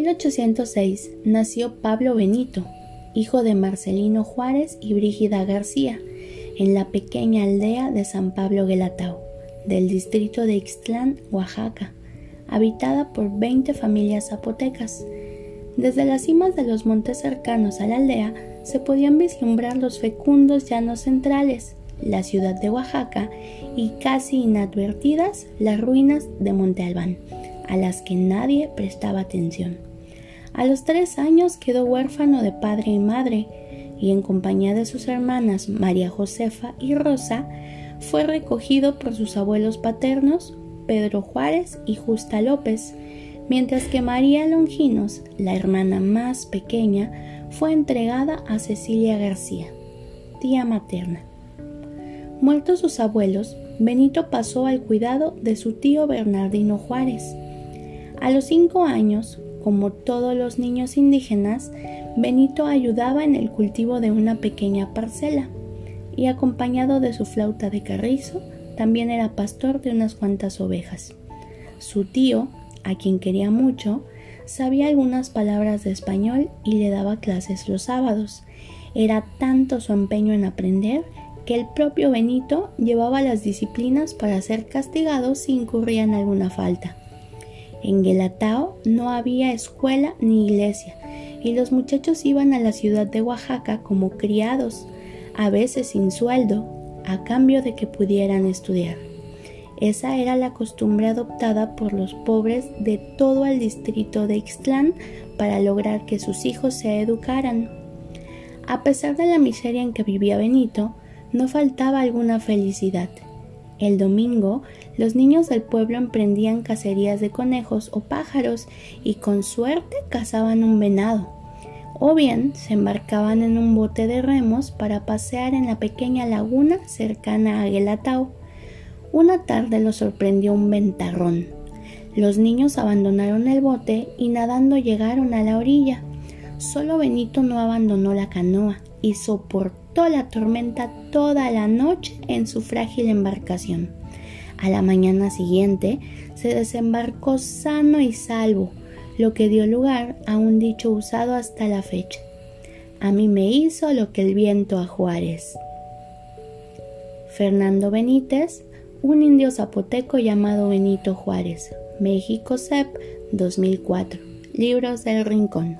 1806 nació Pablo Benito, hijo de Marcelino Juárez y Brígida García, en la pequeña aldea de San Pablo Guelatao, del distrito de Ixtlán, Oaxaca, habitada por 20 familias zapotecas. Desde las cimas de los montes cercanos a la aldea se podían vislumbrar los fecundos llanos centrales, la ciudad de Oaxaca y casi inadvertidas las ruinas de Monte Albán, a las que nadie prestaba atención. A los tres años quedó huérfano de padre y madre, y en compañía de sus hermanas María Josefa y Rosa, fue recogido por sus abuelos paternos, Pedro Juárez y Justa López, mientras que María Longinos, la hermana más pequeña, fue entregada a Cecilia García, tía materna. Muertos sus abuelos, Benito pasó al cuidado de su tío Bernardino Juárez. A los cinco años, como todos los niños indígenas, Benito ayudaba en el cultivo de una pequeña parcela y acompañado de su flauta de carrizo, también era pastor de unas cuantas ovejas. Su tío, a quien quería mucho, sabía algunas palabras de español y le daba clases los sábados. Era tanto su empeño en aprender que el propio Benito llevaba las disciplinas para ser castigado si incurría en alguna falta. En Guelatao no había escuela ni iglesia, y los muchachos iban a la ciudad de Oaxaca como criados, a veces sin sueldo, a cambio de que pudieran estudiar. Esa era la costumbre adoptada por los pobres de todo el distrito de Ixtlán para lograr que sus hijos se educaran. A pesar de la miseria en que vivía Benito, no faltaba alguna felicidad. El domingo, los niños del pueblo emprendían cacerías de conejos o pájaros y con suerte cazaban un venado. O bien se embarcaban en un bote de remos para pasear en la pequeña laguna cercana a Guelatao. Una tarde los sorprendió un ventarrón. Los niños abandonaron el bote y nadando llegaron a la orilla. Solo Benito no abandonó la canoa y soportó la tormenta toda la noche en su frágil embarcación. A la mañana siguiente se desembarcó sano y salvo, lo que dio lugar a un dicho usado hasta la fecha. A mí me hizo lo que el viento a Juárez. Fernando Benítez, un indio zapoteco llamado Benito Juárez, México CEP 2004, Libros del Rincón.